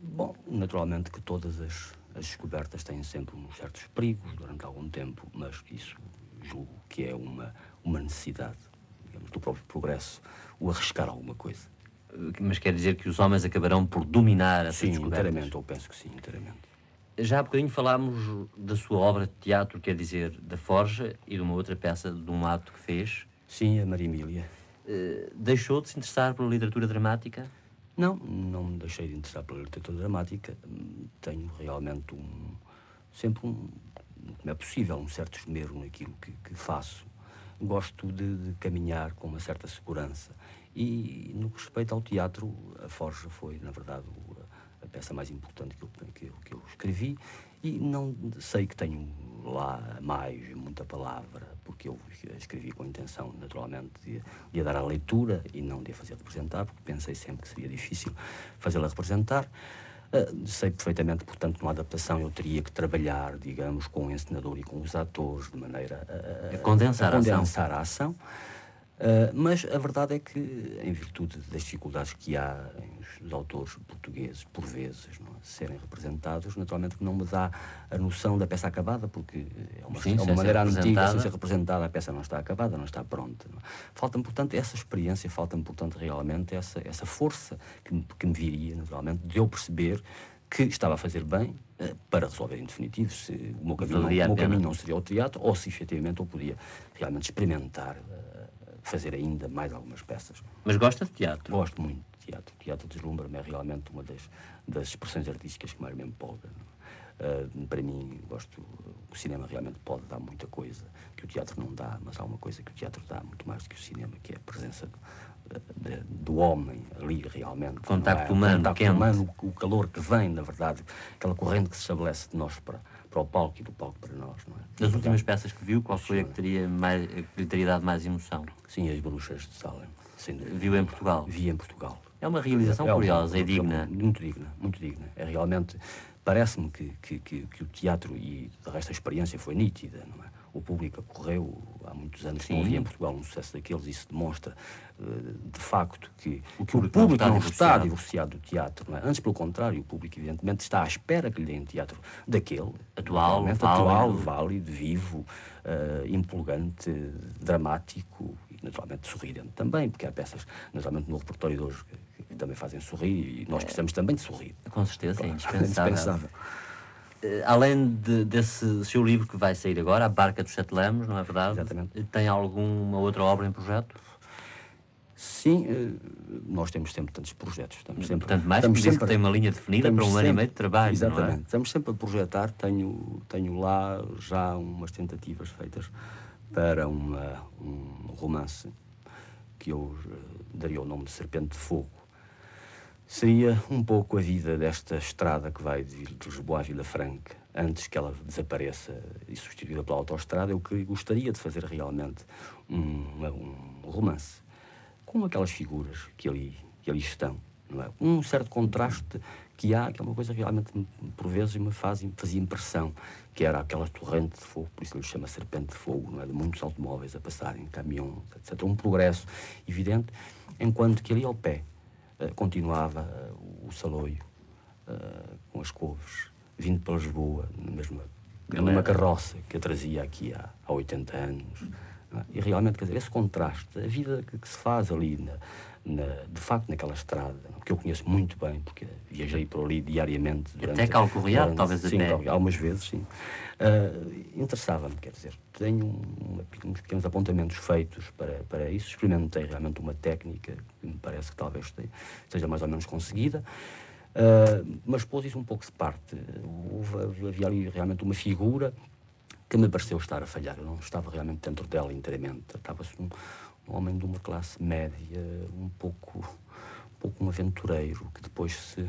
Bom, naturalmente que todas as, as descobertas têm sempre uns certos perigos durante algum tempo, mas isso julgo que é uma, uma necessidade digamos, do próprio progresso, o arriscar alguma coisa. Mas quer dizer que os homens acabarão por dominar essas sim, descobertas? Sim, inteiramente, eu penso que sim, inteiramente. Já há bocadinho falámos da sua obra de teatro, quer dizer, da Forja e de uma outra peça, de um ato que fez. Sim, a Maria Emília. Uh, deixou de se interessar pela literatura dramática? Não, não me deixei de interessar pela literatura dramática. Tenho realmente um. sempre um. como é possível, um certo esmero naquilo que, que faço. Gosto de, de, caminhar com uma certa segurança. E no que respeita ao teatro, a Forja foi, na verdade, a peça mais importante que eu, que, que eu escrevi. E não sei que tenho lá mais muita palavra, porque eu escrevi com a intenção, naturalmente, de, de a dar à leitura e não de a fazer representar, porque pensei sempre que seria difícil fazê-la representar. Uh, sei perfeitamente, portanto, numa adaptação eu teria que trabalhar, digamos, com o encenador e com os atores de maneira a, a, a condensar, a, condensar a ação. A ação Uh, mas a verdade é que, em virtude das dificuldades que há em os autores portugueses, por vezes, não, é, serem representados, naturalmente que não me dá a noção da peça acabada, porque é uma, Sim, é uma maneira antiga, sem ser representada, a peça não está acabada, não está pronta. Não. É. Falta-me, portanto, essa experiência, falta-me, portanto, realmente essa, essa força que me, que me viria, naturalmente, de eu perceber que estava a fazer bem uh, para resolver em definitivo se o meu caminho, não, o meu caminho não seria o teatro ou se efetivamente eu podia realmente experimentar fazer ainda mais algumas peças. Mas gosta de teatro? Gosto muito de teatro. O teatro deslumbra-me, é realmente uma das, das expressões artísticas que mais me empolga. Uh, para mim, gosto. O cinema realmente pode dar muita coisa que o teatro não dá, mas há uma coisa que o teatro dá muito mais do que o cinema, que é a presença do, de, do homem ali realmente. Contacto é? humano, contacto humano, o, o calor que vem, na verdade, aquela corrente que se estabelece de nós para, para o palco e do palco para nós. Não é? Das últimas peças que viu, qual foi a que, teria mais, que lhe teria dado mais emoção? Sim, As Bruxas de Salem. Viu em Portugal? Vi em Portugal. É uma realização é, curiosa, é, é digna. Muito digna, muito digna. É realmente. Parece-me que, que, que, que, o teatro e de resto a experiência foi nítida, não é? O público acorreu há muitos anos Sim. que não havia em Portugal um sucesso daqueles, isso demonstra uh, de facto que o público, o público não, está, não está divorciado do teatro. É? Antes, pelo contrário, o público, evidentemente, está à espera que lhe deem teatro daquele, atual, válido, atual, válido, vivo, uh, empolgante, dramático e, naturalmente, sorridente também, porque há peças, naturalmente, no repertório de hoje que, que também fazem sorrir e nós é. precisamos também de sorrir. Com certeza, claro, (laughs) é indispensável. indispensável. Eh, além de, desse seu livro que vai sair agora, A Barca dos Sete Lamos, não é verdade? Exatamente. Tem alguma outra obra em projeto? Sim, eh, nós temos sempre tantos projetos. Estamos sempre, Tanto mais estamos sempre, que tem uma linha definida para um sempre, ano e meio de trabalho. Exatamente. É? Estamos sempre a projetar. Tenho, tenho lá já umas tentativas feitas para uma, um romance que eu eh, daria o nome de Serpente de Fogo seria um pouco a vida desta estrada que vai de Lisboa à Vila Franca, antes que ela desapareça e substituída pela autoestrada, eu gostaria de fazer realmente um, um romance com aquelas figuras que ali, que ali estão. Não é? Um certo contraste que há, que é uma coisa que realmente, por vezes, me faz, fazia impressão, que era aquela torrente de fogo, por isso ele chama Serpente de Fogo, não é? de muitos automóveis a passarem, caminhões, etc. Um progresso evidente, enquanto que ali ao pé, continuava uh, o Saloio uh, com as couves, vindo para Lisboa, na mesma, numa carroça que a trazia aqui há, há 80 anos. É? E realmente, quer dizer, esse contraste, a vida que, que se faz ali, na, na, de facto, naquela estrada, que eu conheço muito bem, porque viajei por ali diariamente. Durante, até calcorreado, talvez sim, até. algumas vezes, sim. Uh, Interessava-me, quer dizer, tenho uma, uns pequenos apontamentos feitos para, para isso, experimentei realmente uma técnica que me parece que talvez esteja mais ou menos conseguida. Uh, mas pôs isso um pouco de parte. Houve, havia ali realmente uma figura que me pareceu estar a falhar. Eu não estava realmente dentro dela inteiramente. Tratava-se de um, um, homem de uma classe média, um pouco, um pouco um aventureiro, que depois se,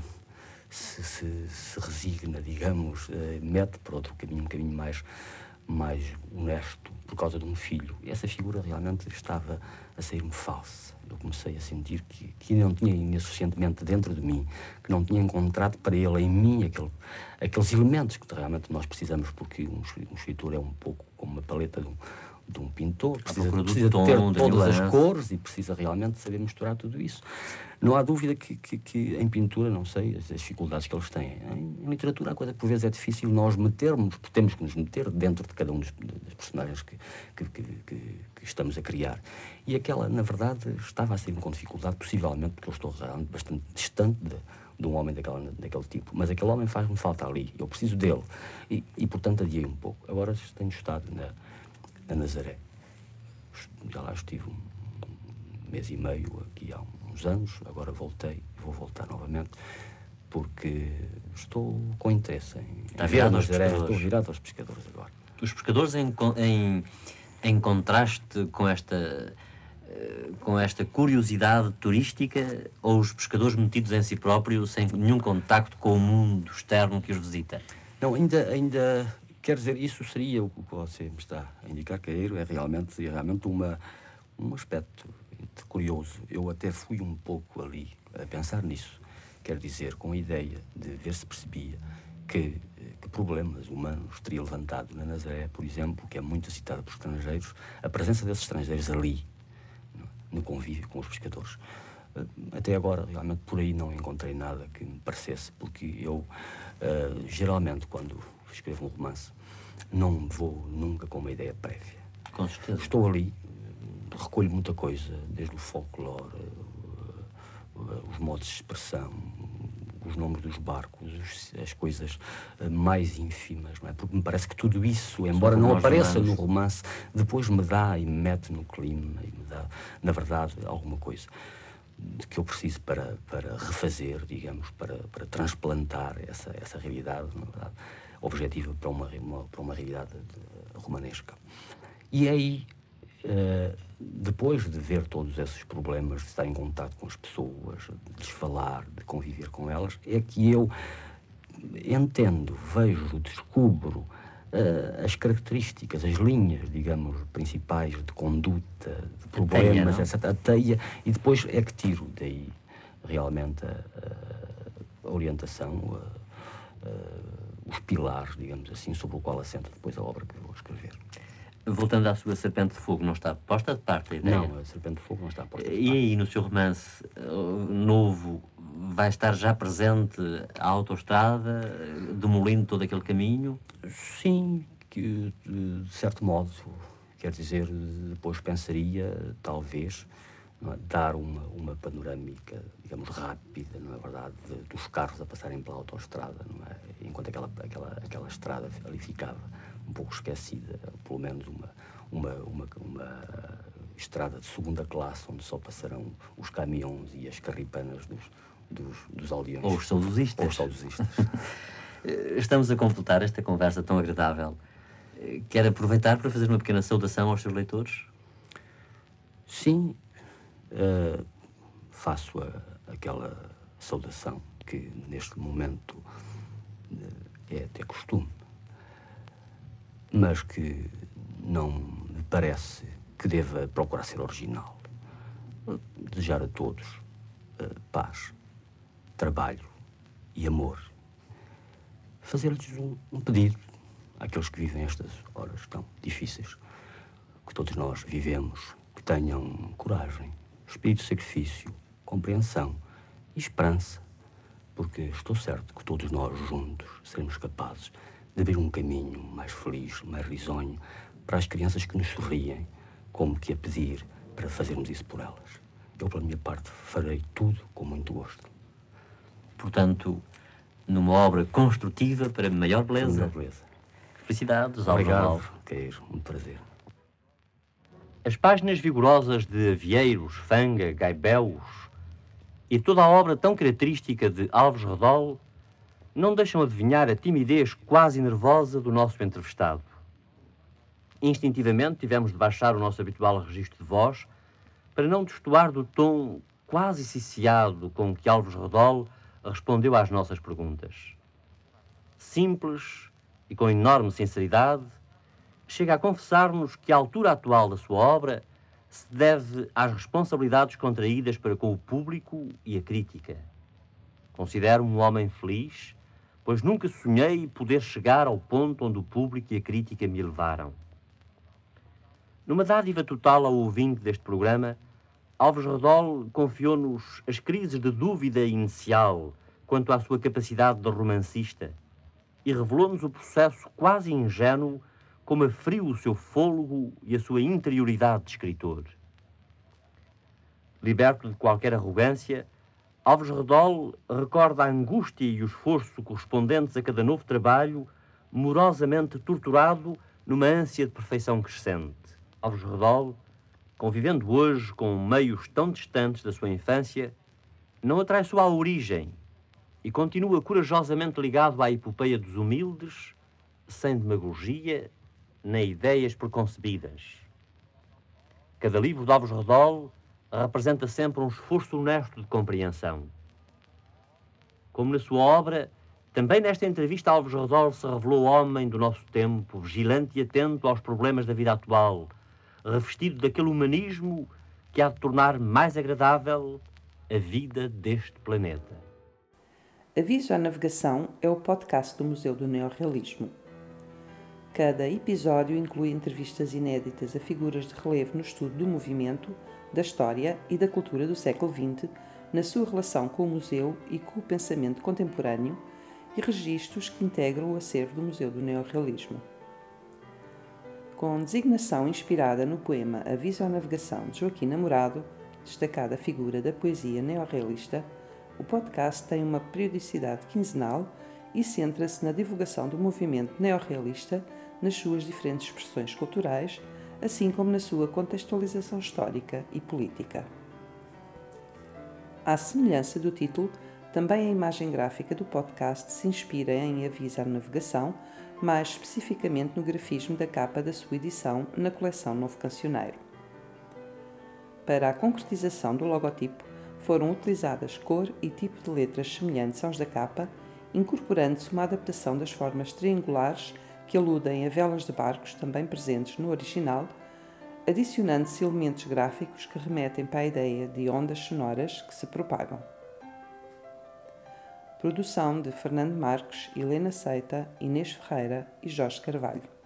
se, se, se resigna, digamos, eh, mete para outro caminho, um caminho mais, mais honesto, por causa de um filho. E essa figura realmente estava a sair-me falsa. Eu comecei a sentir que, que não tinha ainda suficientemente dentro de mim, que não tinha encontrado para ele em mim aquele, aqueles elementos que realmente nós precisamos, porque um, um escritor é um pouco como uma paleta de um, de um pintor, precisa, precisa tom, ter todas as cores e precisa realmente saber misturar tudo isso. Não há dúvida que, que, que em pintura, não sei, as, as, dificuldades que eles têm. Em, em, literatura, a coisa que por vezes é difícil nós metermos, temos que nos meter dentro de cada um dos, das personagens que, que, que, estamos a criar. E aquela, na verdade, estava a ser com dificuldade, possivelmente porque eu estou realmente bastante distante de, de um homem daquela, daquele tipo. Mas aquele homem faz-me falta ali, eu preciso dele. E, e, portanto, adiei um pouco. Agora tenho estado na na Nazaré. Já lá estive um mês e meio aqui há uns anos, agora voltei, vou voltar novamente, porque estou com interesse em, Está em ver a Nazaré, estou virado aos pescadores agora. Os pescadores em, em, em contraste com esta eh, com esta curiosidade turística ou os pescadores metidos em si próprios sem nenhum contacto com o mundo externo que os visita? Não, ainda, ainda Quer dizer, isso seria o que você me está a indicar, Caeiro, é realmente, é realmente uma, um aspecto curioso. Eu até fui um pouco ali a pensar nisso. Quer dizer, com a ideia de ver se percebia que, que, problemas humanos teria levantado na Nazaré, por exemplo, que é muito citada por estrangeiros, a presença desses estrangeiros ali, no convívio com os pescadores. Até agora, realmente, por aí não encontrei nada que me parecesse, porque eu, uh, geralmente, quando escrevo um romance, não vou nunca com uma ideia prévia. Com certeza. Estou ali, recolho muita coisa, desde o folclore, eh, os modos de expressão, os nomes dos barcos, as coisas eh, mais ínfimas, não é? Porque me parece que tudo isso, embora não apareça no romance, depois me dá e me mete no clima e me dá, na verdade, alguma coisa que eu preciso para, para refazer, digamos, para, para transplantar essa, essa realidade, na verdade objetiva para uma, uma, para uma realidade romanesca. E aí, uh, depois de ver todos esses problemas, de estar em contato com as pessoas, de lhes falar, de conviver com elas, é que eu entendo, vejo, descubro uh, as características, as linhas, digamos, principais de conduta, de problemas, a teia, etc. A teia, e depois é que tiro daí realmente a, a orientação. A, os pilares, digamos assim, sobre o qual assenta depois a obra que vou escrever. Voltando à sua Serpente de Fogo, não está posta de parte a ideia? Não, a Serpente de Fogo não está posta de parte. E aí, no seu romance uh, novo, vai estar já presente a autoestrada, demolindo todo aquele caminho? Sim, que, de certo modo, quer dizer, depois pensaria, talvez, é? dar uma, uma panorâmica, digamos, rápida, não é verdade, de, dos carros a passarem pela autoestrada, não é? enquanto aquela, aquela, aquela estrada ali ficava um pouco esquecida, pelo menos uma, uma, uma, uma estrada de segunda classe, onde só passarão os caminhões e as carripanas dos, dos, dos aldeões. Ou os saudosistas. Ou os saudosistas. (laughs) Estamos a completar esta conversa tão agradável. Quer aproveitar para fazer uma pequena saudação aos seus leitores? Sim, uh, faço a, aquela saudação que neste momento uh, é até costume, mas que não me parece que deva procurar ser original. Desejar a todos uh, paz, trabalho e amor. Fazer-lhes um, um pedido àqueles que vivem estas horas tão difíceis, que todos nós vivemos, que tenham coragem, espírito de sacrifício, compreensão e esperança, porque estou certo que todos nós juntos seremos capazes de abrir um caminho mais feliz, mais risonho para as crianças que nos sorriem, como que a pedir para fazermos isso por elas. Eu, pela minha parte, farei tudo com muito gosto. Portanto, numa obra construtiva para maior beleza. Maior beleza. Felicidades, Obrigado, Queiro. Um prazer. As páginas vigorosas de Avieiros, Fanga, Gaibéus e toda a obra tão característica de Alves Redol não deixam adivinhar a timidez quase nervosa do nosso entrevistado. instintivamente tivemos de baixar o nosso habitual registro de voz para não destoar do tom quase ciciado com que Alves Redol respondeu às nossas perguntas. Simples e com enorme sinceridade, chega a confessar-nos que a altura atual da sua obra se deve às responsabilidades contraídas para com o público e a crítica. Considero-me um homem feliz, pois nunca sonhei poder chegar ao ponto onde o público e a crítica me levaram. Numa dádiva total ao ouvinte deste programa, Alves Redol confiou-nos as crises de dúvida inicial quanto à sua capacidade de romancista e revelou-nos o processo quase ingênuo como afriu o seu fôlego e a sua interioridade de escritor. Liberto de qualquer arrogância, Alves Redol recorda a angústia e o esforço correspondentes a cada novo trabalho, morosamente torturado numa ânsia de perfeição crescente. Alves Redol, convivendo hoje com meios tão distantes da sua infância, não atraiçoa a origem e continua corajosamente ligado à epopeia dos humildes, sem demagogia nem ideias preconcebidas. Cada livro de Alves Redol representa sempre um esforço honesto de compreensão. Como na sua obra, também nesta entrevista Alves Redol se revelou homem do nosso tempo, vigilante e atento aos problemas da vida atual, revestido daquele humanismo que há de tornar mais agradável a vida deste planeta. Aviso à Navegação é o podcast do Museu do Neorrealismo. Cada episódio inclui entrevistas inéditas a figuras de relevo no estudo do movimento, da história e da cultura do século XX, na sua relação com o museu e com o pensamento contemporâneo, e registros que integram o acervo do Museu do Neorrealismo. Com designação inspirada no poema Aviso à Navegação de Joaquim Namorado, destacada figura da poesia neorrealista, o podcast tem uma periodicidade quinzenal e centra-se na divulgação do movimento neorrealista nas suas diferentes expressões culturais, assim como na sua contextualização histórica e política. À semelhança do título, também a imagem gráfica do podcast se inspira em avisar navegação, mais especificamente no grafismo da capa da sua edição na coleção Novo Cancioneiro. Para a concretização do logotipo, foram utilizadas cor e tipo de letras semelhantes aos da capa, incorporando-se uma adaptação das formas triangulares que aludem a velas de barcos também presentes no original, adicionando-se elementos gráficos que remetem para a ideia de ondas sonoras que se propagam. Produção de Fernando Marques, Helena Seita, Inês Ferreira e Jorge Carvalho.